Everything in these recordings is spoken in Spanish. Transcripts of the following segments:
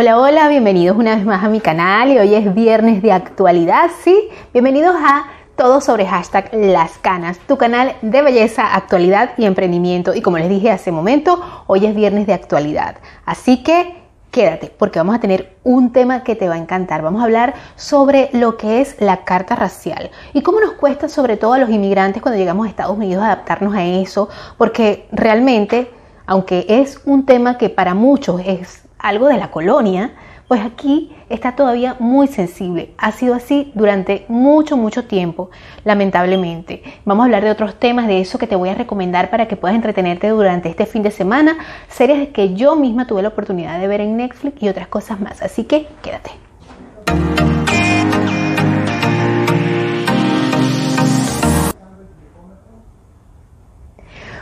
Hola, hola, bienvenidos una vez más a mi canal y hoy es viernes de actualidad, ¿sí? Bienvenidos a todo sobre hashtag Las Canas, tu canal de belleza, actualidad y emprendimiento. Y como les dije hace momento, hoy es viernes de actualidad. Así que quédate porque vamos a tener un tema que te va a encantar. Vamos a hablar sobre lo que es la carta racial y cómo nos cuesta sobre todo a los inmigrantes cuando llegamos a Estados Unidos adaptarnos a eso, porque realmente, aunque es un tema que para muchos es algo de la colonia, pues aquí está todavía muy sensible. Ha sido así durante mucho, mucho tiempo, lamentablemente. Vamos a hablar de otros temas, de eso que te voy a recomendar para que puedas entretenerte durante este fin de semana, series que yo misma tuve la oportunidad de ver en Netflix y otras cosas más. Así que quédate.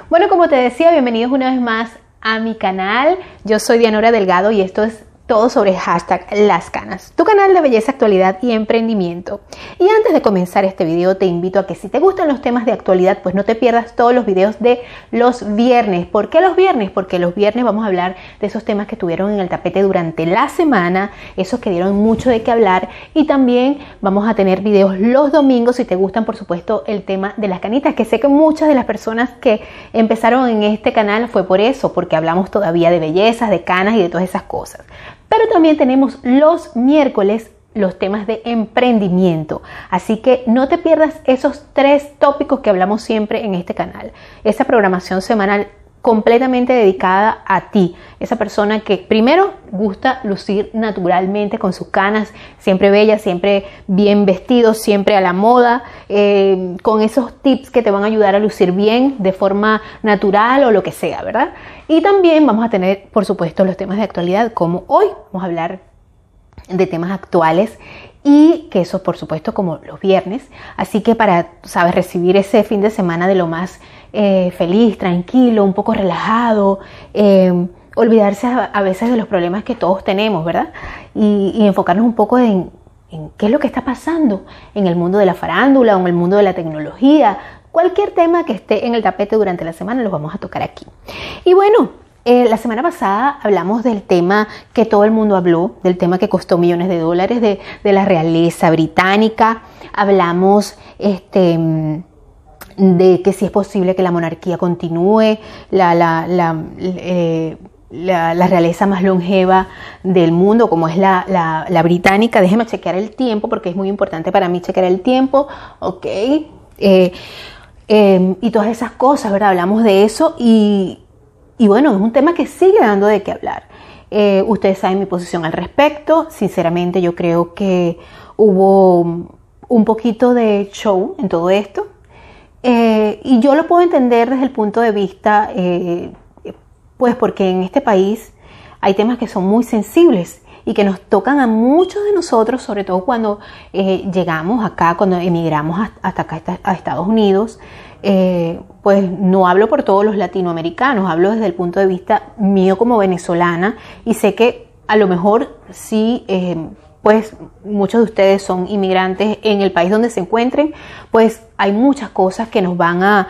Bueno, como te decía, bienvenidos una vez más a mi canal. Yo soy Dianora Delgado y esto es todo sobre hashtag Las Canas, tu canal de belleza, actualidad y emprendimiento. Y antes de comenzar este video te invito a que si te gustan los temas de actualidad, pues no te pierdas todos los videos de los viernes. ¿Por qué los viernes? Porque los viernes vamos a hablar de esos temas que estuvieron en el tapete durante la semana, esos que dieron mucho de qué hablar y también vamos a tener videos los domingos si te gustan, por supuesto, el tema de las canitas, que sé que muchas de las personas que empezaron en este canal fue por eso, porque hablamos todavía de bellezas, de canas y de todas esas cosas. Pero también tenemos los miércoles los temas de emprendimiento. Así que no te pierdas esos tres tópicos que hablamos siempre en este canal. Esa programación semanal completamente dedicada a ti, esa persona que primero gusta lucir naturalmente con sus canas, siempre bella, siempre bien vestido, siempre a la moda, eh, con esos tips que te van a ayudar a lucir bien de forma natural o lo que sea, ¿verdad? Y también vamos a tener, por supuesto, los temas de actualidad, como hoy vamos a hablar de temas actuales y que eso por supuesto como los viernes. Así que para, sabes, recibir ese fin de semana de lo más eh, feliz, tranquilo, un poco relajado, eh, olvidarse a, veces de los problemas que todos tenemos, ¿verdad? Y, enfocarnos un poco en, qué es lo que está pasando en el mundo de la farándula o en el mundo de la tecnología. Cualquier tema que esté en el tapete durante la semana los vamos a tocar aquí. Y bueno, eh, la semana pasada hablamos del tema que todo el mundo habló, del tema que costó millones de dólares de, la realeza británica. Hablamos este, de que si es posible que la monarquía continúe, la, la, la, eh, realeza más longeva del mundo, como es la, británica. Déjeme chequear el tiempo porque es muy importante para mí chequear el tiempo. Ok. Eh, y todas esas cosas, ¿verdad? Hablamos de eso y, y bueno, es un tema que sigue dando de qué hablar. Eh, ustedes saben mi posición al respecto. Sinceramente yo creo que hubo un poquito de show en todo esto. Eh, y yo lo puedo entender desde el punto de vista, eh, pues porque en este país hay temas que son muy sensibles y que nos tocan a muchos de nosotros, sobre todo cuando llegamos acá, cuando emigramos hasta acá a Estados Unidos. Eh, pues no hablo por todos los latinoamericanos, hablo desde el punto de vista mío como venezolana y sé que a lo mejor sí, eh, pues muchos de ustedes son inmigrantes en el país donde se encuentren, pues hay muchas cosas que nos van a,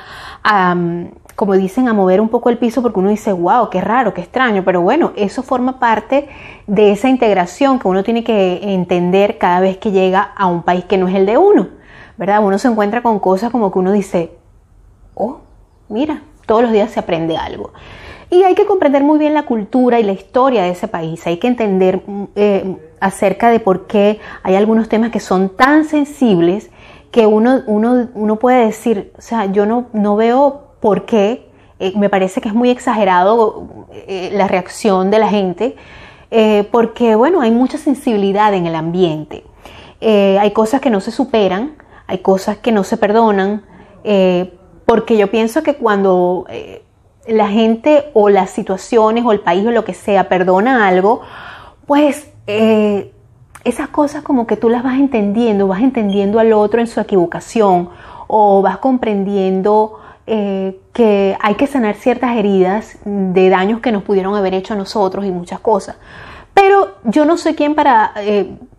como dicen, a mover un poco el piso porque uno dice, wow, qué raro, qué extraño, pero bueno, eso forma parte de esa integración que uno tiene que entender cada vez que llega a un país que no es el de uno, ¿verdad? Uno se encuentra con cosas como que uno dice, oh, mira, todos los días se aprende algo. Y hay que comprender muy bien la cultura y la historia de ese país. Hay que entender mm, eh, acerca de por qué hay algunos temas que son tan sensibles que uno, uno, uno puede decir, o sea, yo no, no veo por qué. Eh, me parece que es muy exagerado eh, la reacción de la gente, porque bueno, hay mucha sensibilidad en el ambiente. hay cosas que no se superan, hay cosas que no se perdonan, porque yo pienso que cuando eh, la gente o las situaciones o el país o lo que sea perdona algo, pues eh, esas cosas como que tú las vas entendiendo, vas entendiendo al otro en su equivocación o vas comprendiendo eh, que hay que sanar ciertas heridas de daños que nos pudieron haber hecho a nosotros y muchas cosas. Pero yo no soy quien para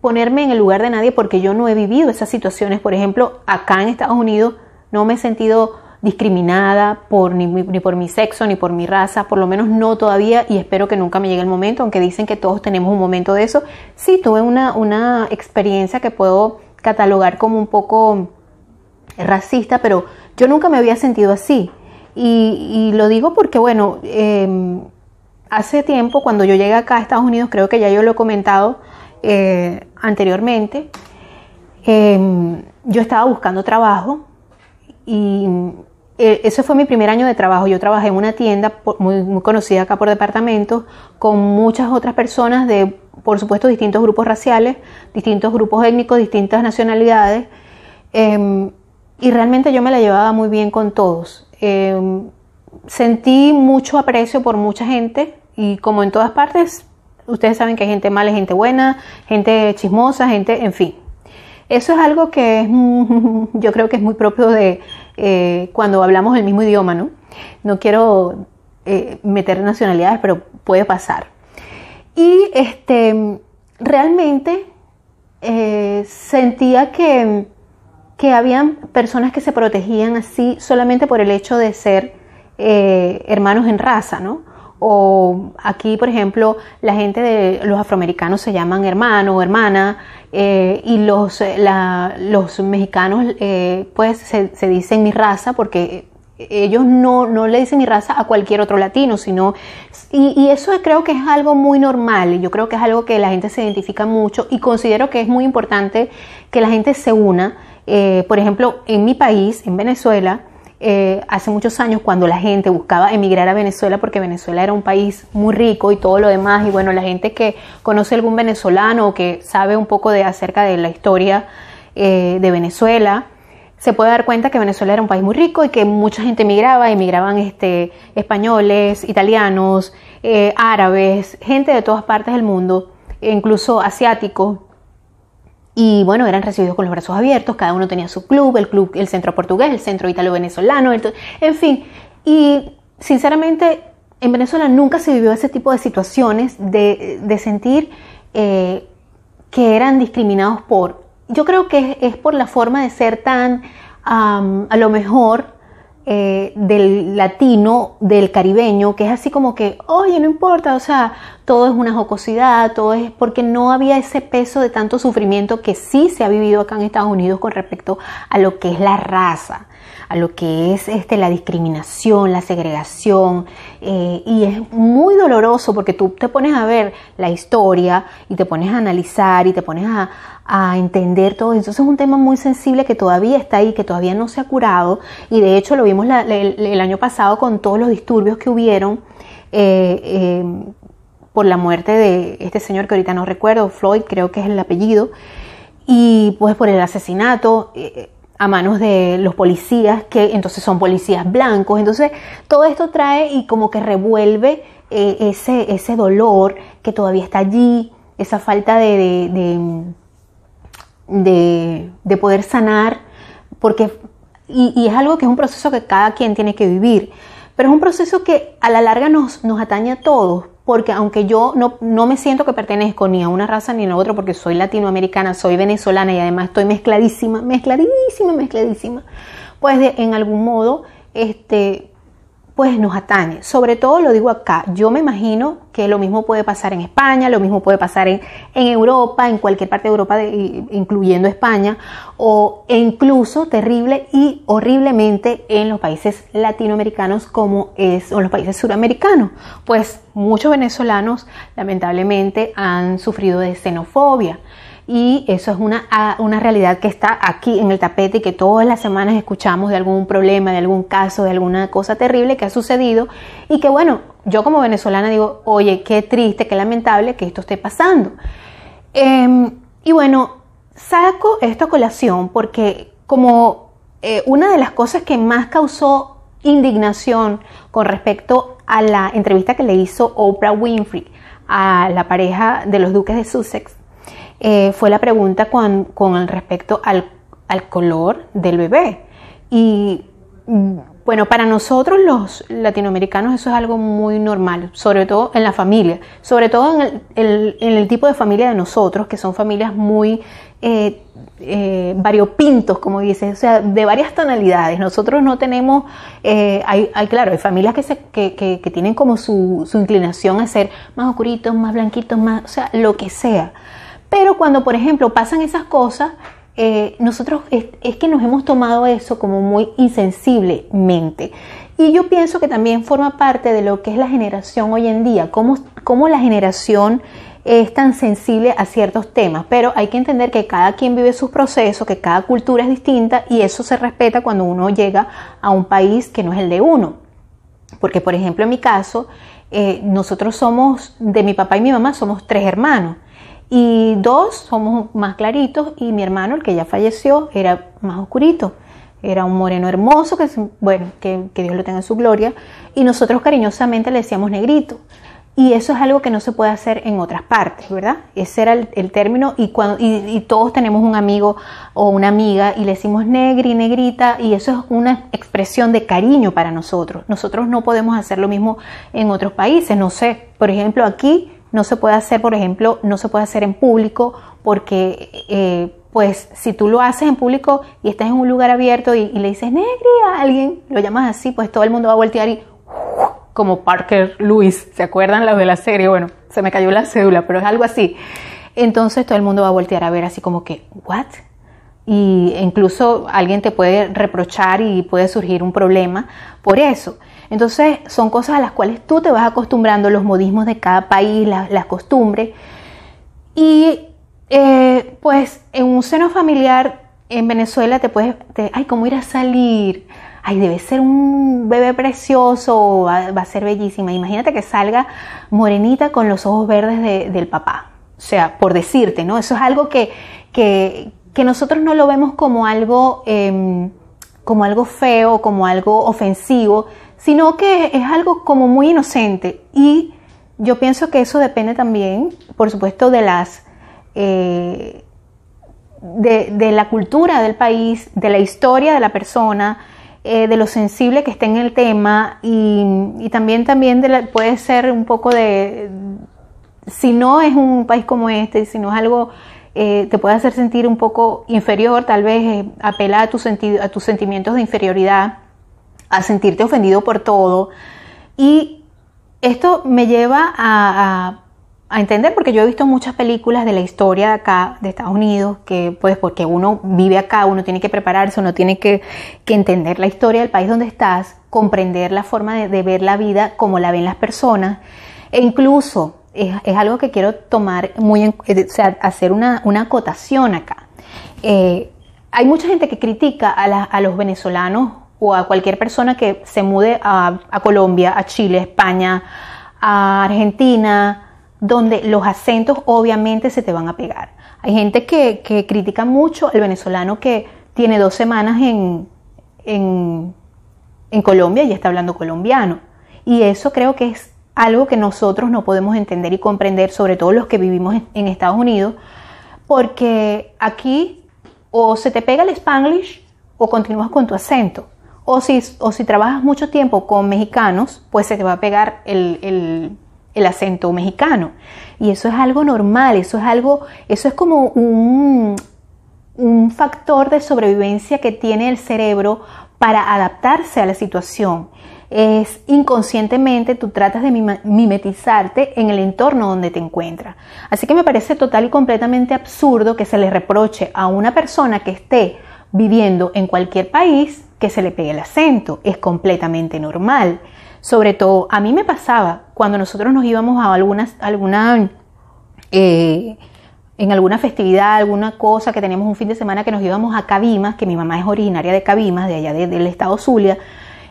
ponerme en el lugar de nadie porque yo no he vivido esas situaciones. Por ejemplo, acá en Estados Unidos no me he sentido discriminada por, ni, ni, por mi sexo, ni por mi raza, por lo menos no todavía y espero que nunca me llegue el momento, aunque dicen que todos tenemos un momento de eso. Sí, tuve una, una experiencia que puedo catalogar como un poco racista, pero yo nunca me había sentido así. Y, lo digo porque, bueno, eh, hace tiempo, cuando yo llegué acá a Estados Unidos, creo que ya yo lo he comentado eh, anteriormente, eh, yo estaba buscando trabajo y eh, ese fue mi primer año de trabajo. Yo trabajé en una tienda muy, conocida acá por departamentos con muchas otras personas de, por supuesto, distintos grupos raciales, distintos grupos étnicos, distintas nacionalidades. Eh, y realmente yo me la llevaba muy bien con todos. Eh, sentí mucho aprecio por mucha gente y como en todas partes, ustedes saben que hay gente mala, gente buena, gente chismosa, gente, en fin. Eso es algo que es, yo creo que es muy propio de eh, cuando hablamos el mismo idioma, ¿no? No quiero eh, meter nacionalidades, pero puede pasar. Y este, realmente eh, sentía que, que habían personas que se protegían así solamente por el hecho de ser hermanos en raza, ¿no? O aquí, por ejemplo, la gente de los afroamericanos se llaman hermano o hermana eh, y los, la, los mexicanos eh, pues se, se, dicen mi raza porque ellos no, no, le dicen mi raza a cualquier otro latino, sino... Y, y, eso creo que es algo muy normal yo creo que es algo que la gente se identifica mucho y considero que es muy importante que la gente se una. Eh, por ejemplo, en mi país, en Venezuela, eh, hace muchos años cuando la gente buscaba emigrar a Venezuela porque Venezuela era un país muy rico y todo lo demás y bueno la gente que conoce algún venezolano o que sabe un poco de acerca de la historia eh, de Venezuela se puede dar cuenta que Venezuela era un país muy rico y que mucha gente emigraba, emigraban este, españoles, italianos, eh, árabes, gente de todas partes del mundo, incluso asiáticos, y bueno, eran recibidos con los brazos abiertos, cada uno tenía su club, el club, el centro portugués, el centro italo-venezolano, en fin. Y sinceramente, en Venezuela nunca se vivió ese tipo de situaciones de, de sentir eh, que eran discriminados por. Yo creo que es, por la forma de ser tan, a lo mejor, eh, del latino, del caribeño, que es así como que, oye, no importa, o sea, todo es una jocosidad, todo es porque no había ese peso de tanto sufrimiento que sí se ha vivido acá en Estados Unidos con respecto a lo que es la raza a lo que es este, la discriminación, la segregación, eh, y es muy doloroso porque tú te pones a ver la historia y te pones a analizar y te pones a, a entender todo. Entonces es un tema muy sensible que todavía está ahí, que todavía no se ha curado, y de hecho lo vimos el, año pasado con todos los disturbios que hubieron. Eh, eh, por la muerte de este señor que ahorita no recuerdo, Floyd creo que es el apellido, y pues por el asesinato. A manos de los policías, que entonces son policías blancos. Entonces, todo esto trae y como que revuelve eh, ese, ese dolor que todavía está allí, esa falta de, de, de, de poder sanar, porque, y, y, es algo que es un proceso que cada quien tiene que vivir, pero es un proceso que a la larga nos, nos atañe a todos, porque aunque yo no, no, me siento que pertenezco ni a una raza ni a otra, porque soy latinoamericana, soy venezolana y además estoy mezcladísima, mezcladísima, mezcladísima, pues de, en algún modo, este, pues nos atañe. Sobre todo lo digo acá, yo me imagino que lo mismo puede pasar en España, lo mismo puede pasar en, en Europa, en cualquier parte de Europa, incluyendo España, o e incluso terrible y horriblemente en los países latinoamericanos como es, o los países suramericanos. Pues muchos venezolanos lamentablemente han sufrido de xenofobia y eso es una, una realidad que está aquí en el tapete y que todas las semanas escuchamos de algún problema, de algún caso, de alguna cosa terrible que ha sucedido y que bueno, yo como venezolana digo, oye, qué triste, qué lamentable que esto esté pasando. Eh, y bueno, saco esta colación porque como eh, una de las cosas que más causó indignación con respecto a la entrevista que le hizo Oprah Winfrey a la pareja de los duques de Sussex, eh, fue la pregunta con, con respecto al, al, color del bebé. Y Bueno, para nosotros los latinoamericanos eso es algo muy normal, sobre todo en la familia, sobre todo en el, tipo de familia de nosotros, que son familias muy eh, eh, variopintos, como dices, o sea, de varias tonalidades. Nosotros no tenemos, eh, hay, claro, hay familias que, se, que, tienen como su, su, inclinación a ser más oscuritos, más blanquitos, más, o sea, lo que sea. Pero cuando, por ejemplo, pasan esas cosas, eh, nosotros es, que nos hemos tomado eso como muy insensiblemente. Y yo pienso que también forma parte de lo que es la generación hoy en día, cómo, cómo la generación es tan sensible a ciertos temas, pero hay que entender que cada quien vive sus procesos, que cada cultura es distinta y eso se respeta cuando uno llega a un país que no es el de uno. Porque, por ejemplo, en mi caso, eh, nosotros somos, de mi papá y mi mamá, somos tres hermanos y dos somos más claritos y mi hermano, el que ya falleció, era más oscurito. Era un moreno hermoso, que, bueno, que, Dios lo tenga en su gloria, y nosotros cariñosamente le decíamos negrito. Y eso es algo que no se puede hacer en otras partes, ¿verdad? Ese era el, término y, cuando, y, todos tenemos un amigo o una amiga y le decimos negri, negrita y eso es una expresión de cariño para nosotros. Nosotros no podemos hacer lo mismo en otros países, no sé, por ejemplo aquí no se puede hacer, por ejemplo, no se puede hacer en público porque, eh, pues, si tú lo haces en público y estás en un lugar abierto y, le dices negri a alguien, lo llamas así, pues todo el mundo va a voltear y como Parker Lewis, ¿se acuerdan los de la serie? Bueno, se me cayó la cédula, pero es algo así. Entonces todo el mundo va a voltear a ver así como que, ¿what? Y incluso alguien te puede reprochar y puede surgir un problema por eso. Entonces son cosas a las cuales tú te vas acostumbrando, los modismos de cada país, las costumbres. Y eh, pues en un seno familiar en Venezuela te puedes, ay, ¿cómo ir a salir? Ay, debe ser un bebé precioso, va, a ser bellísima. Imagínate que salga morenita con los ojos verdes del papá. O sea, por decirte, ¿no? Eso es algo que, que, nosotros no lo vemos como algo, em, como algo feo, como algo ofensivo, sino que es algo como muy inocente. Y yo pienso que eso depende también, por supuesto, de las... Eh, de, la cultura del país, de la historia de la persona, eh, de lo sensible que esté en el tema y, también, también puede ser un poco de, si no es un país como este, si no es algo, eh, te puede hacer sentir un poco inferior, tal vez apela a, tu a tus sentimientos de inferioridad a sentirte ofendido por todo. Y esto me lleva a, entender, porque yo he visto muchas películas de la historia de acá, de Estados Unidos, que pues porque uno vive acá, uno tiene que prepararse, uno tiene que, entender la historia del país donde estás, comprender la forma de, ver la vida como la ven las personas, e incluso es, algo que quiero tomar muy en, o sea, hacer una, acotación acá. Eh, hay mucha gente que critica a los venezolanos o a cualquier persona que se mude a, Colombia, a Chile, España, a Argentina, donde los acentos obviamente se te van a pegar. Hay gente que, critica mucho al venezolano que tiene dos semanas en, en, Colombia y está hablando colombiano. Y eso creo que es algo que nosotros no podemos entender y comprender, sobre todo los que vivimos en Estados Unidos, porque aquí o se te pega el spanglish o continúas con tu acento. O si, trabajas mucho tiempo con mexicanos, pues se te va a pegar el, acento mexicano. Y eso es algo normal, eso es algo, eso es como un, un factor de sobrevivencia que tiene el cerebro para adaptarse a la situación. Es inconscientemente tú tratas de mimetizarte en el entorno donde te encuentras. Así que me parece total y completamente absurdo que se le reproche a una persona que esté viviendo en cualquier país que se le pegue el acento, es completamente normal. Sobre todo, a mí me pasaba cuando nosotros nos íbamos a algunas, alguna, eh, en alguna festividad, alguna cosa que teníamos un fin de semana que nos íbamos a Cabimas, que mi mamá es originaria de Cabimas, de allá del estado Zulia,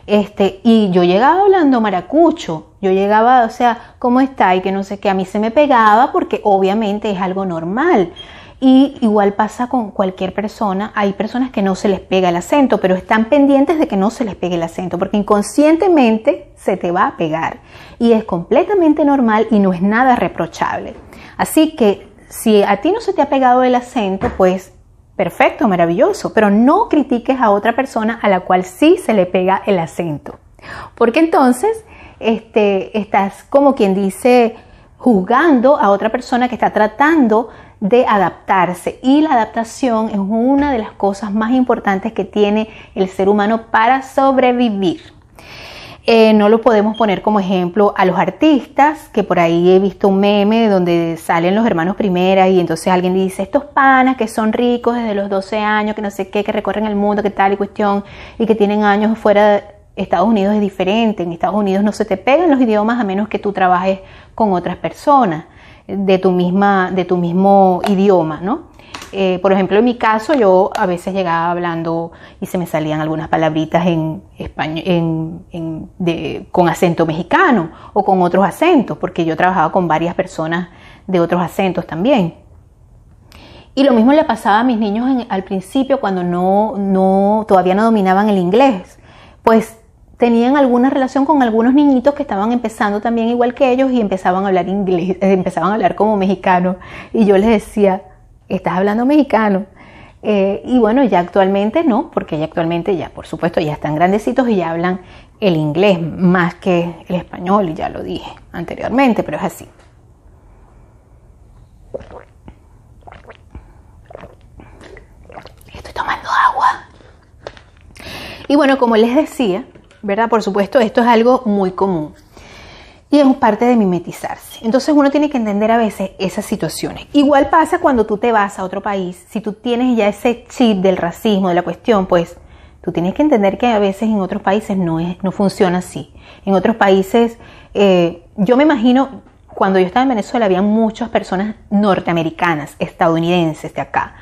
este, y yo llegaba hablando maracucho, yo llegaba, o sea, ¿cómo está? Y que no sé qué, a mí se me pegaba porque obviamente es algo normal. Y igual pasa con cualquier persona. Hay personas que no se les pega el acento, pero están pendientes de que no se les pegue el acento, porque inconscientemente se te va a pegar. Y es completamente normal y no es nada reprochable. Así que si a ti no se te ha pegado el acento, pues perfecto, maravilloso, pero no critiques a otra persona a la cual sí se le pega el acento. Porque entonces este, estás como quien dice juzgando a otra persona que está tratando de adaptarse y la adaptación es una de las cosas más importantes que tiene el ser humano para sobrevivir. Eh, no lo podemos poner como ejemplo a los artistas, que por ahí he visto un meme donde salen los hermanos primera y entonces alguien dice, estos panas que son ricos desde los 12 años, que no sé qué, que recorren el mundo, que tal y cuestión, y que tienen años fuera de Estados Unidos es diferente. En Estados Unidos no se te pegan los idiomas a menos que tú trabajes con otras personas de tu, misma, de tu mismo idioma, ¿no? Eh, por ejemplo, en mi caso, yo a veces llegaba hablando y se me salían algunas palabritas en español, con acento mexicano o con otros acentos, porque yo trabajaba con varias personas de otros acentos también. Y lo mismo le pasaba a mis niños al principio cuando no, no, todavía no dominaban el inglés. Pues tenían alguna relación con algunos niñitos que estaban empezando también igual que ellos y empezaban a hablar inglés, empezaban a hablar como mexicano. Y yo les decía, estás hablando mexicano. Eh, y bueno, ya actualmente no, porque ya actualmente ya, por supuesto, ya están grandecitos y ya hablan el inglés más que el español, y ya lo dije anteriormente, pero es así. Estoy tomando agua. Y bueno, como les decía, ¿verdad? Por supuesto, esto es algo muy común y es parte de mimetizarse. Entonces uno tiene que entender a veces esas situaciones. Igual pasa cuando tú te vas a otro país, si tú tienes ya ese chip del racismo, de la cuestión, pues tú tienes que entender que a veces en otros países no, es, no funciona así. En otros países, eh, yo me imagino, cuando yo estaba en Venezuela había muchas personas norteamericanas, estadounidenses de acá.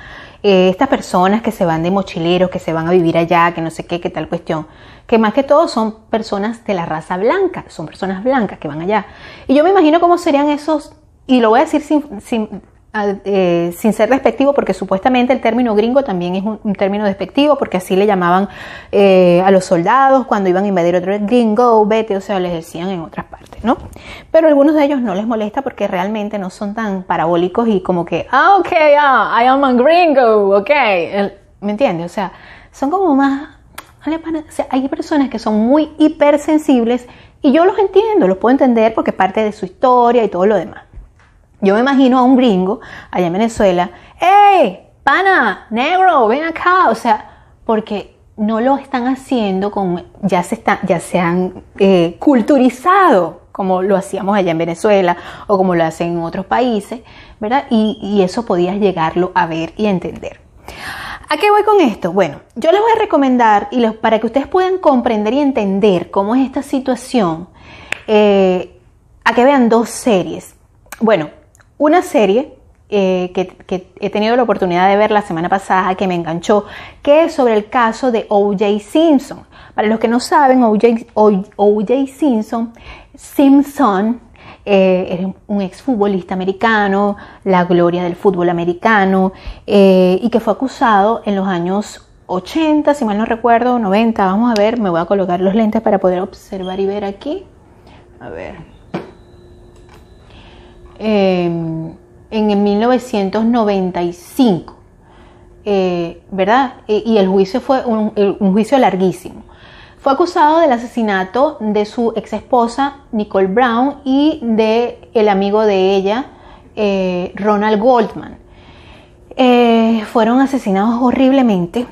Eh, estas personas que se van de mochileros, que se van a vivir allá, que no sé qué, qué tal cuestión, que más que todo son personas de la raza blanca, son personas blancas que van allá. Y yo me imagino cómo serían esos, y lo voy a decir sin, eh, sin ser despectivo, porque supuestamente el término gringo también es un, término despectivo, porque así le llamaban eh, a los soldados cuando iban a invadir otro gringo, vete, o sea, les decían en otras partes, ¿no? Pero algunos de ellos no les molesta porque realmente no son tan parabólicos y como que, ah, ok, ah, I am a gringo, ok, ¿me entiendes? O sea, son como más, o sea, hay personas que son muy hipersensibles y yo los entiendo, los puedo entender porque es parte de su historia y todo lo demás. Yo me imagino a un gringo allá en Venezuela, ¡Ey! Pana, negro, ven acá. O sea, porque no lo están haciendo con, ya se, están, ya se han eh, culturizado como lo hacíamos allá en Venezuela o como lo hacen en otros países, ¿verdad? Y, eso podías llegarlo a ver y entender. ¿A qué voy con esto? Bueno, yo les voy a recomendar, y para que ustedes puedan comprender y entender cómo es esta situación, eh, a que vean dos series. Bueno, una serie eh, que, he tenido la oportunidad de ver la semana pasada que me enganchó, que es sobre el caso de O.J. Simpson. Para los que no saben, O.J. Simpson, Simpson eh, es un exfutbolista americano, la gloria del fútbol americano, eh, y que fue acusado en los años 80, si mal no recuerdo, 90, vamos a ver, me voy a colocar los lentes para poder observar y ver aquí. A ver. Em, en 1995, eh, ¿verdad? Y, el juicio fue un, juicio larguísimo. Fue acusado del asesinato de su ex esposa Nicole Brown y de el amigo de ella, eh, Ronald Goldman. Eh, fueron asesinados horriblemente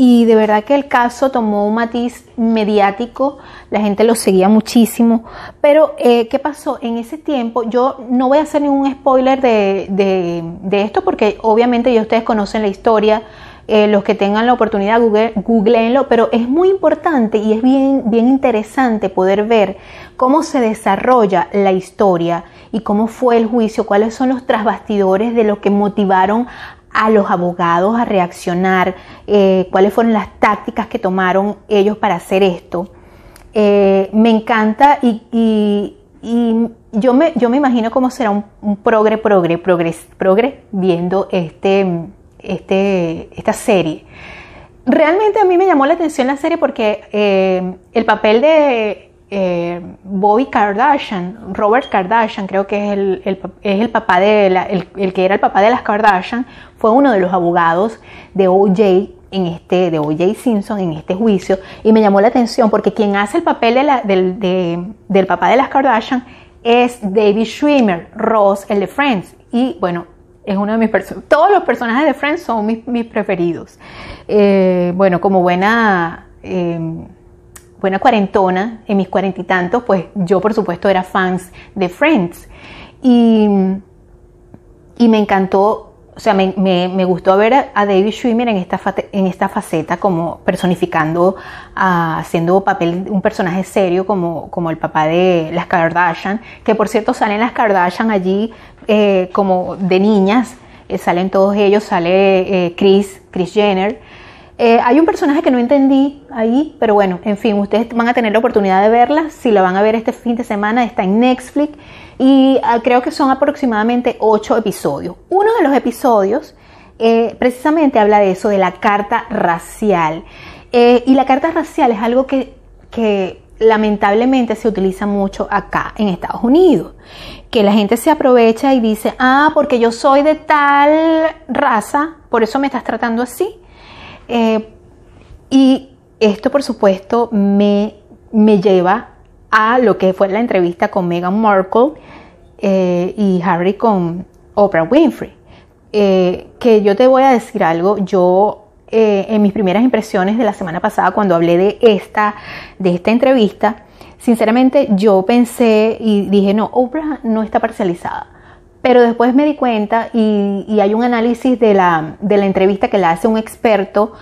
y de verdad que el caso tomó un matiz mediático, la gente lo seguía muchísimo, pero eh, ¿qué pasó? En ese tiempo, yo no voy a hacer ningún spoiler de, esto porque obviamente ya ustedes conocen la historia, eh, los que tengan la oportunidad, google, googleenlo, pero es muy importante y es bien, bien interesante poder ver cómo se desarrolla la historia y cómo fue el juicio, cuáles son los trasbastidores de lo que motivaron a los abogados a reaccionar, eh, cuáles fueron las tácticas que tomaron ellos para hacer esto. Eh, me encanta y, yo, me, yo me imagino cómo será un, progre, progre, progre viendo este, este, esta serie. Realmente a mí me llamó la atención la serie porque eh, el papel de eh, Bobby Kardashian, Robert Kardashian, creo que es el, es el papá de el, que era el papá de las Kardashian, fue uno de los abogados de OJ en este, de OJ Simpson en este juicio y me llamó la atención porque quien hace el papel del, del papá de las Kardashian es David Schwimmer, Ross, el de Friends. Y bueno, es uno de mis personajes. Todos los personajes de Friends son mis, preferidos. Eh, bueno, como buena, em, buena cuarentona, en mis cuarenta y tantos, pues yo por supuesto era fans de Friends. Y, y me encantó o sea, me, gustó ver a, David Schwimmer en esta, en esta faceta como personificando, haciendo papel, un personaje serio como, como el papá de las Kardashian, que por cierto salen las Kardashian allí eh, como de niñas, eh, salen todos ellos, sale eh, Chris, Chris Jenner. Hay un personaje que no entendí ahí, pero bueno, en fin, ustedes van a tener la oportunidad de verla. Si la van a ver este fin de semana, está en Netflix y ah, creo que son aproximadamente ocho episodios. Uno de los episodios eh, precisamente habla de eso, de la carta racial. Eh, y la carta racial es algo que lamentablemente se utiliza mucho acá en Estados Unidos. Que la gente se aprovecha y dice, ah, porque yo soy de tal raza, por eso me estás tratando así. Eh, y esto, por supuesto, me, me lleva a lo que fue la entrevista con Meghan Markle eh, y Harry con Oprah Winfrey. Eh, que yo te voy a decir algo, yo eh, en mis primeras impresiones de la semana pasada cuando hablé de esta, de esta entrevista, sinceramente yo pensé y dije, no, Oprah no está parcializada. Pero después me di cuenta y, hay un análisis de la, de la, entrevista que le hace un experto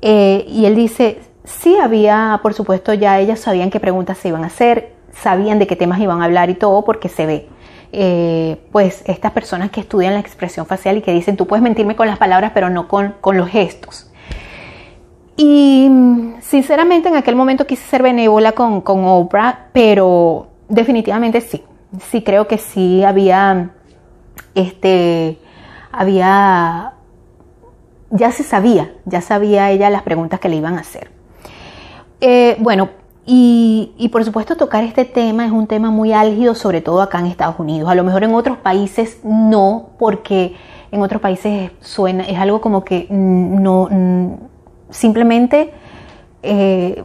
y él dice, sí había, por supuesto, ya ellas sabían qué preguntas se iban a hacer, sabían de qué temas iban a hablar y todo porque se ve. Eh, pues estas personas que estudian la expresión facial y que dicen, tú puedes mentirme con las palabras, pero no con, los gestos. Y sinceramente en aquel momento quise ser benévola con, con Oprah, pero definitivamente sí, sí creo que sí había, este, había, ya se sabía, ya sabía ella las preguntas que le iban a hacer. Eh, bueno, y, por supuesto tocar este tema es un tema muy álgido, sobre todo acá en Estados Unidos. A lo mejor en otros países no, porque en otros países suena, es algo como que no, simplemente, eh,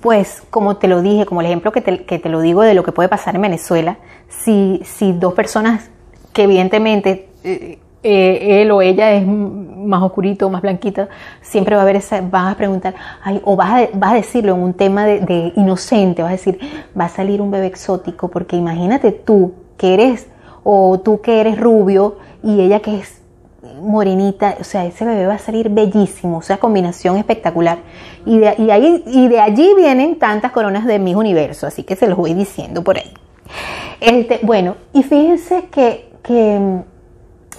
pues como te lo dije, como el ejemplo que te, lo digo de lo que puede pasar en Venezuela, si, si dos personas que evidentemente... Eh, eh, él o ella es más oscurito, más blanquita, siempre va a haber esa, vas a preguntar, ay, o vas a, decirlo en un tema de, inocente, vas a decir, va a salir un bebé exótico, porque imagínate tú que eres, o tú que eres rubio y ella que es morenita, o sea, ese bebé va a salir bellísimo, o sea, combinación espectacular. Y de allí vienen tantas coronas de mis universo, así que se los voy diciendo por ahí. Este, bueno, y fíjense que, que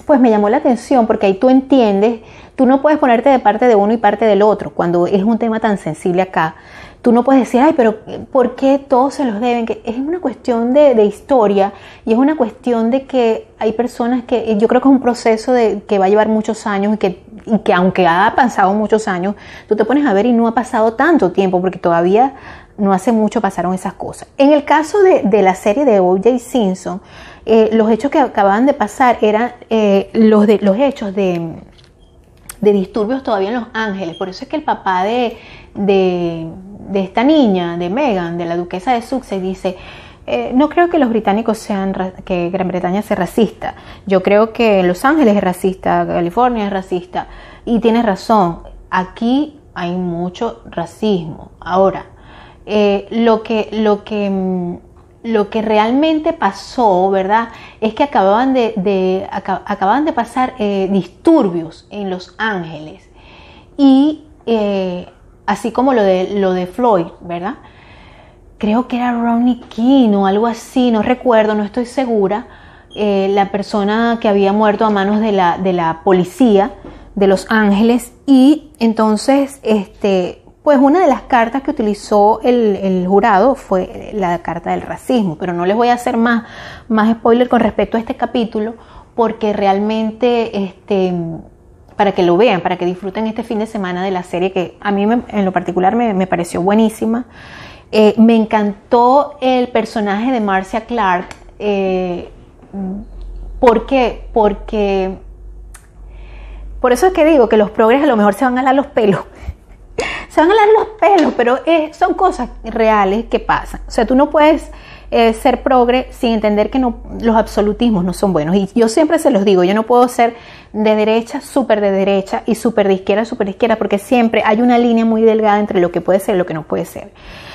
pues me llamó la atención porque ahí tú entiendes, tú no puedes ponerte de parte de uno y parte del otro cuando es un tema tan sensible acá. Tú no puedes decir, ay, pero ¿por qué todos se los deben? Que es una cuestión de, historia y es una cuestión de que hay personas que yo creo que es un proceso de, que va a llevar muchos años y que, y que aunque ha pasado muchos años, tú te pones a ver y no ha pasado tanto tiempo porque todavía no hace mucho pasaron esas cosas. En el caso de, de la serie de O.J. Simpson, eh, los hechos que acababan de pasar eran eh, los, de, los hechos de, disturbios todavía en Los Ángeles. Por eso es que el papá de, de, esta niña, de Megan, de la duquesa de Sussex, dice, eh, no creo que los británicos sean, que Gran Bretaña sea racista. Yo creo que Los Ángeles es racista, California es racista. Y tiene razón, aquí hay mucho racismo. Ahora, lo que, lo que mm, lo que realmente pasó, ¿verdad? Es que acababan de, acababan de pasar eh, disturbios en Los Ángeles. Y eh, así como lo de, lo de Floyd, ¿verdad? Creo que era Ronnie King o algo así, no recuerdo, no estoy segura. Eh, la persona que había muerto a manos de la, de la policía de Los Ángeles. Y entonces, este, pues una de las cartas que utilizó el, jurado fue la carta del racismo, pero no les voy a hacer más, más spoiler con respecto a este capítulo, porque realmente, este, para que lo vean, para que disfruten este fin de semana de la serie, que a mí en lo particular me, pareció buenísima. Eh, me encantó el personaje de Marcia Clark. Eh, ¿Por qué? Porque... Por eso es que digo que los progres a lo mejor se van a dar los pelos. Se van a dar los pelos, pero son cosas reales que pasan. O sea, tú no puedes eh, ser progre sin entender que los absolutismos no son buenos. Y yo siempre se los digo, yo no puedo ser de derecha, súper de derecha y súper de izquierda, súper de izquierda, porque siempre hay una línea muy delgada entre lo que puede ser y lo que no puede ser.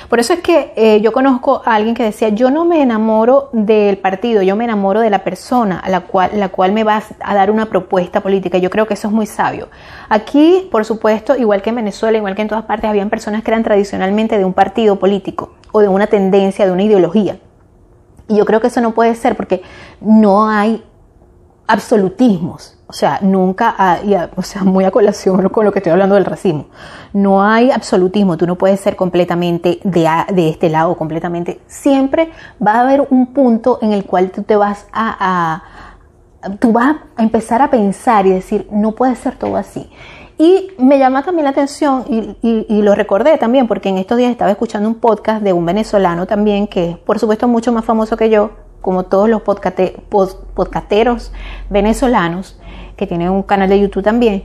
Por eso es que eh, yo conozco a alguien que decía, yo no me enamoro del partido, yo me enamoro de la persona a la cual, la cual me va a dar una propuesta política. Yo creo que eso es muy sabio. Aquí, por supuesto, igual que en Venezuela, igual que en todas partes, habían personas que eran tradicionalmente de un partido político o de una tendencia, de una ideología. Y yo creo que eso no puede ser porque no hay absolutismos. O sea, nunca o sea, muy a colación con lo que estoy hablando del racismo. No hay absolutismo, tú no puedes ser completamente de, de este lado, completamente. Siempre va a haber un punto en el cual tú te vas a, a, tú vas a empezar a pensar y decir, no puede ser todo así. Y me llama también la atención, y, y, lo recordé también, porque en estos días estaba escuchando un podcast de un venezolano también, que por supuesto mucho más famoso que yo, como todos los podcasteros venezolanos, que tiene un canal de YouTube también.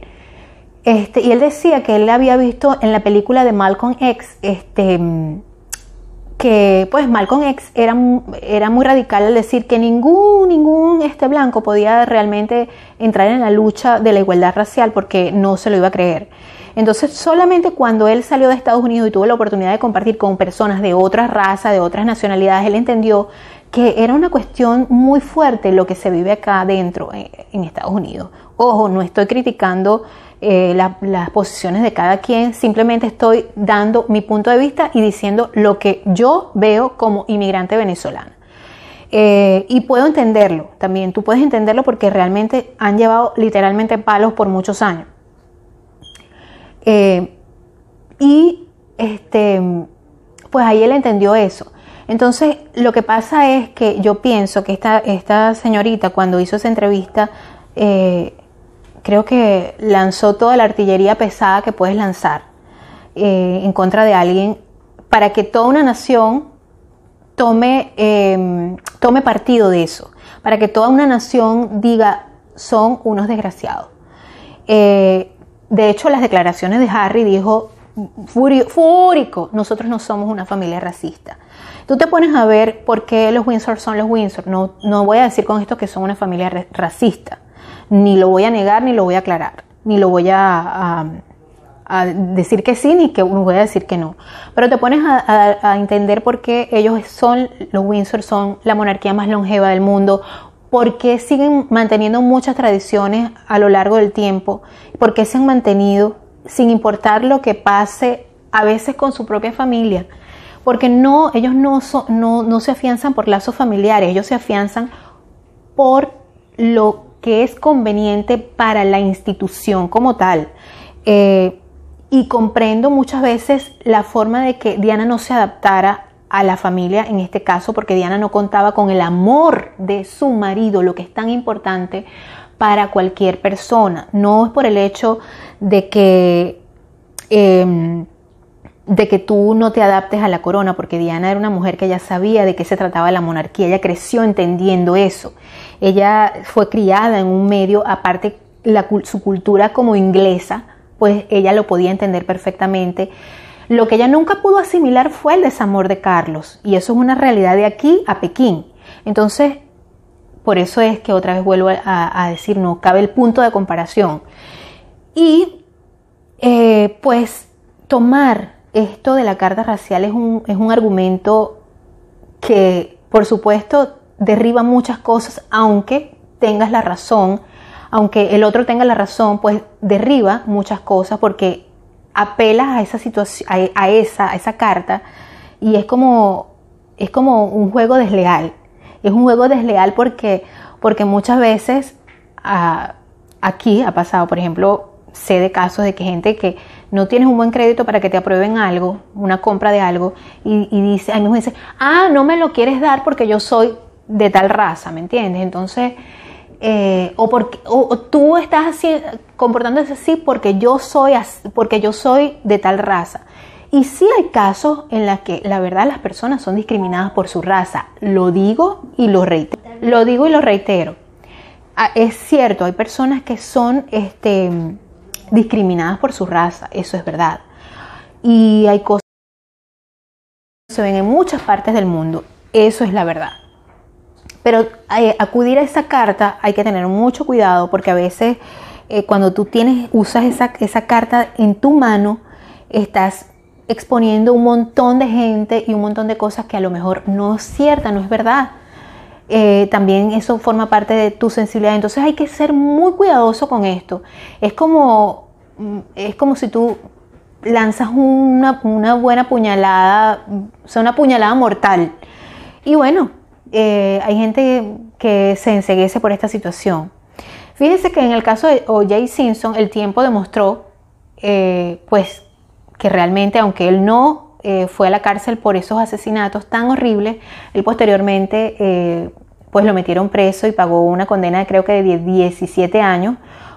Este, y él decía que él había visto en la película de Malcolm X, este, que pues Malcolm X era, era muy radical al decir que ningún, ningún este blanco podía realmente entrar en la lucha de la igualdad racial porque no se lo iba a creer. Entonces, solamente cuando él salió de Estados Unidos y tuvo la oportunidad de compartir con personas de otras razas, de otras nacionalidades, él entendió que era una cuestión muy fuerte lo que se vive acá adentro en, Estados Unidos. Ojo, no estoy criticando eh, las posiciones de cada quien, simplemente estoy dando mi punto de vista y diciendo lo que yo veo como inmigrante venezolana. Eh, y puedo entenderlo también, tú puedes entenderlo porque realmente han llevado literalmente palos por muchos años. Eh, y este, pues ahí él entendió eso. Entonces, lo que pasa es que yo pienso que esta, esta señorita, cuando hizo esa entrevista, eh, creo que lanzó toda la artillería pesada que puedes lanzar eh, en contra de alguien para que toda una nación tome, em, tome partido de eso, para que toda una nación diga son unos desgraciados. Eh, de hecho, las declaraciones de Harry dijo, fúrico, nosotros no somos una familia racista. Tú te pones a ver por qué los Windsor son los Windsor. No, no voy a decir con esto que son una familia racista. Ni lo voy a negar, ni lo voy a aclarar. Ni lo voy a, decir que sí, ni que voy a decir que no. Pero te pones a, entender por qué ellos son, los Windsor son la monarquía más longeva del mundo, por qué siguen manteniendo muchas tradiciones a lo largo del tiempo, por qué se han mantenido sin importar lo que pase a veces con su propia familia porque no, ellos no, no, se afianzan por lazos familiares, ellos se afianzan por lo que es conveniente para la institución como tal. Eh, y comprendo muchas veces la forma de que Diana no se adaptara a la familia en este caso, porque Diana no contaba con el amor de su marido, lo que es tan importante para cualquier persona. No es por el hecho de que em, de que tú no te adaptes a la corona, porque Diana era una mujer que ya sabía de qué se trataba la monarquía, ella creció entendiendo eso. Ella fue criada en un medio, aparte su cultura como inglesa, pues ella lo podía entender perfectamente. Lo que ella nunca pudo asimilar fue el desamor de Carlos, y eso es una realidad de aquí a Pekín. Entonces, por eso es que otra vez vuelvo a, decir, no cabe el punto de comparación. Y eh, pues tomar esto de la carta racial es un, es un argumento que, por supuesto, derriba muchas cosas, aunque tengas la razón, aunque el otro tenga la razón, pues derriba muchas cosas porque apelas a esa situación, a, esa, a esa carta y es como, es como un juego desleal. Es un juego desleal porque, porque muchas veces ah, aquí ha pasado, por ejemplo, sé de casos de que gente que no tienes un buen crédito para que te aprueben algo, una compra de algo, y, dice, a mí me dice, ah, no me lo quieres dar porque yo soy de tal raza, ¿me entiendes? Entonces, eh, o, porque, o, tú estás así, comportándose así porque yo soy porque yo soy de tal raza. y sí hay casos en los que la verdad las personas son discriminadas por su raza. Lo digo y lo reitero. Lo digo y lo reitero. Ah, es cierto, hay personas que son este, discriminadas por su raza, eso es verdad. Y hay cosas que se ven en muchas partes del mundo, eso es la verdad. Pero eh, acudir a esa carta hay que tener mucho cuidado porque a veces eh, cuando tú tienes, usas esa, esa carta en tu mano, estás exponiendo un montón de gente y un montón de cosas que a lo mejor no es cierta, no es verdad. Eh, también eso forma parte de tu sensibilidad. Entonces hay que ser muy cuidadoso con esto. Es como, mm, es como si tú lanzas una, una buena puñalada, o sea, una puñalada mortal. Y bueno, eh, hay gente que se enseguece por esta situación. Fíjense que en el caso de O.J. Simpson, el tiempo demostró, eh, pues, que realmente, aunque él no eh, fue a la cárcel por esos asesinatos tan horribles, él posteriormente, pues, lo metieron preso y pagó una condena, creo que de 17 años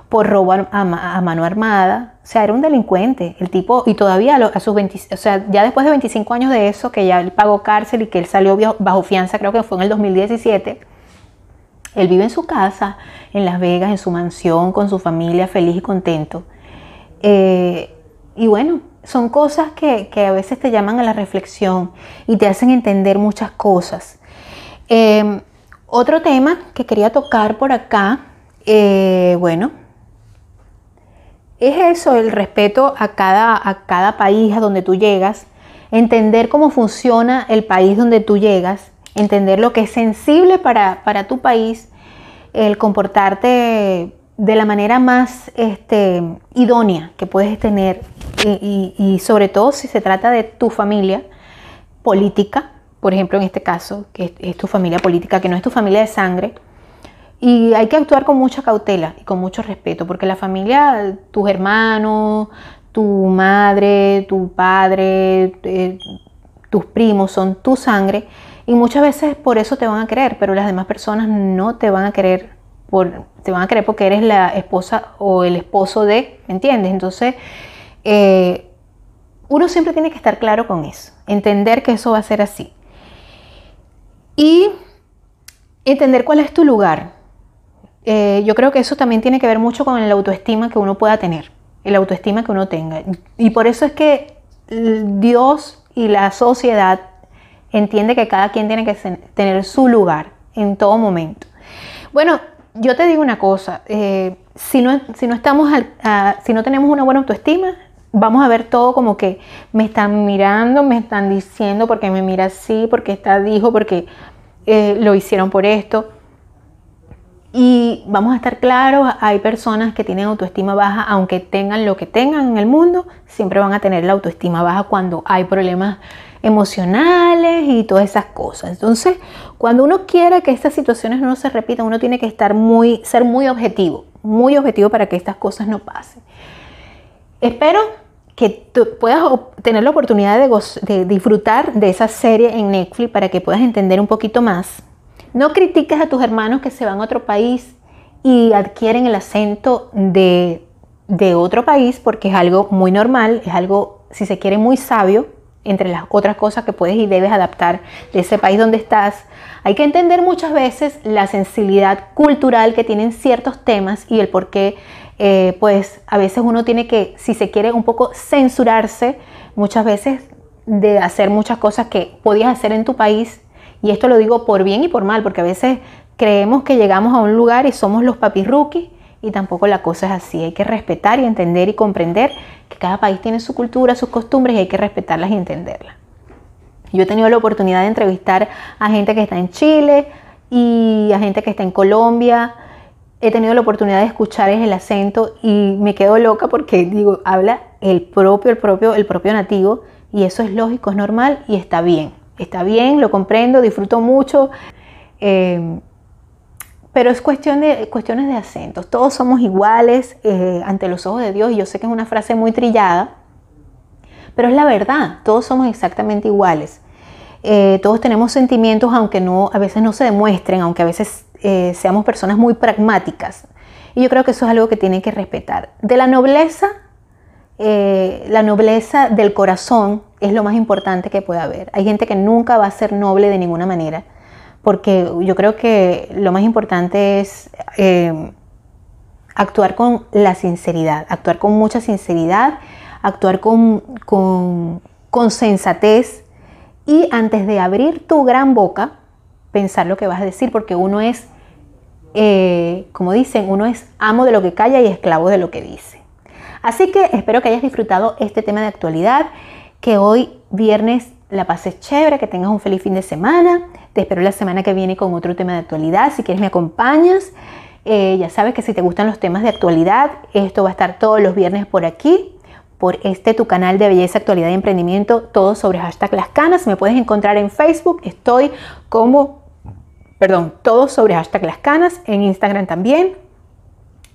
por robo a, mano armada. O sea, era un delincuente. El tipo, y todavía a sus 20, o sea, ya después de 25 años de eso, que ya él pagó cárcel y que él salió bajo fianza, creo que fue en el 2017. Él vive en su casa, en Las Vegas, en su mansión, con su familia, feliz y contento. Eh, y bueno, son cosas que, a veces te llaman a la reflexión y te hacen entender muchas cosas. Eh, otro tema que quería tocar por acá, eh, bueno, es eso, el respeto a cada, a cada país a donde tú llegas, entender cómo funciona el país donde tú llegas, entender lo que es sensible para, tu país, el comportarte de la manera más este, idónea que puedes tener y, sobre todo si se trata de tu familia política, por ejemplo en este caso, que es tu familia política, que no es tu familia de sangre, y hay que actuar con mucha cautela y con mucho respeto, porque la familia, tus hermanos, tu madre, tu padre, eh, tus primos son tu sangre y muchas veces por eso te van a querer, pero las demás personas no te van a querer por, te van a querer porque eres la esposa o el esposo de, ¿me entiendes? Entonces, eh, uno siempre tiene que estar claro con eso, entender que eso va a ser así. Y entender cuál es tu lugar. Eh, yo creo que eso también tiene que ver mucho con el autoestima que uno pueda tener, el autoestima que uno tenga. Y por eso es que Dios y la sociedad entiende que cada quien tiene que tener su lugar en todo momento. Bueno, yo te digo una cosa, eh, si, no, si, no estamos si no tenemos una buena autoestima, vamos a ver todo como que me están mirando, me están diciendo porque me mira así, porque está dijo, porque eh, lo hicieron por esto. Y vamos a estar claros, hay personas que tienen autoestima baja, aunque tengan lo que tengan en el mundo, siempre van a tener la autoestima baja cuando hay problemas emocionales y todas esas cosas. Entonces, cuando uno quiere que estas situaciones no se repitan, uno tiene que estar muy, ser muy objetivo, muy objetivo para que estas cosas no pasen. Espero que tú puedas tener la oportunidad de, de disfrutar de esa serie en Netflix para que puedas entender un poquito más no critiques a tus hermanos que se van a otro país y adquieren el acento de, otro país porque es algo muy normal, es algo, si se quiere, muy sabio entre las otras cosas que puedes y debes adaptar de ese país donde estás. Hay que entender muchas veces la sensibilidad cultural que tienen ciertos temas y el por qué, eh, pues a veces uno tiene que, si se quiere, un poco censurarse muchas veces de hacer muchas cosas que podías hacer en tu país y esto lo digo por bien y por mal, porque a veces creemos que llegamos a un lugar y somos los papis rookies y tampoco la cosa es así. Hay que respetar y entender y comprender que cada país tiene su cultura, sus costumbres y hay que respetarlas y entenderlas. Yo he tenido la oportunidad de entrevistar a gente que está en Chile y a gente que está en Colombia. He tenido la oportunidad de escuchar el acento y me quedo loca porque digo, habla el propio, el propio, el propio nativo y eso es lógico, es normal y está bien está bien, lo comprendo, disfruto mucho, eh, pero es cuestión de, cuestiones de acentos. Todos somos iguales eh, ante los ojos de Dios y yo sé que es una frase muy trillada, pero es la verdad, todos somos exactamente iguales. Eh, todos tenemos sentimientos, aunque no, a veces no se demuestren, aunque a veces seamos personas muy pragmáticas. Y yo creo que eso es algo que tienen que respetar. De la nobleza eh, la nobleza del corazón es lo más importante que puede haber. Hay gente que nunca va a ser noble de ninguna manera, porque yo creo que lo más importante es eh, actuar con la sinceridad, actuar con mucha sinceridad, actuar con, con, sensatez y antes de abrir tu gran boca, pensar lo que vas a decir, porque uno es, eh, como dicen, uno es amo de lo que calla y esclavo de lo que dice. Así que espero que hayas disfrutado este tema de actualidad, que hoy viernes la pases chévere, que tengas un feliz fin de semana. Te espero la semana que viene con otro tema de actualidad. Si quieres me acompañas. Eh, ya sabes que si te gustan los temas de actualidad, esto va a estar todos los viernes por aquí, por este tu canal de belleza, actualidad y emprendimiento, todo sobre hashtag las canas. Me puedes encontrar en Facebook, estoy como, perdón, todo sobre hashtag las canas, en Instagram también,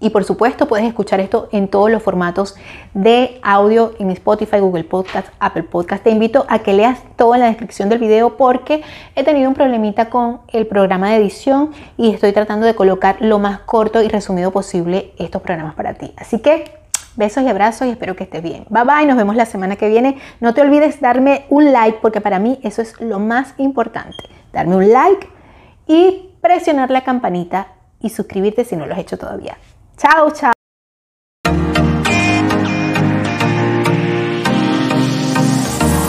y por supuesto puedes escuchar esto en todos los formatos de audio en Spotify, Google Podcast, Apple Podcast. Te invito a que leas todo en la descripción del video porque he tenido un problemita con el programa de edición y estoy tratando de colocar lo más corto y resumido posible estos programas para ti. Así que besos y abrazos y espero que estés bien. Bye bye, nos vemos la semana que viene. No te olvides darme un like porque para mí eso es lo más importante. Darme un like y presionar la campanita y suscribirte si no lo has hecho todavía. Chao, chao.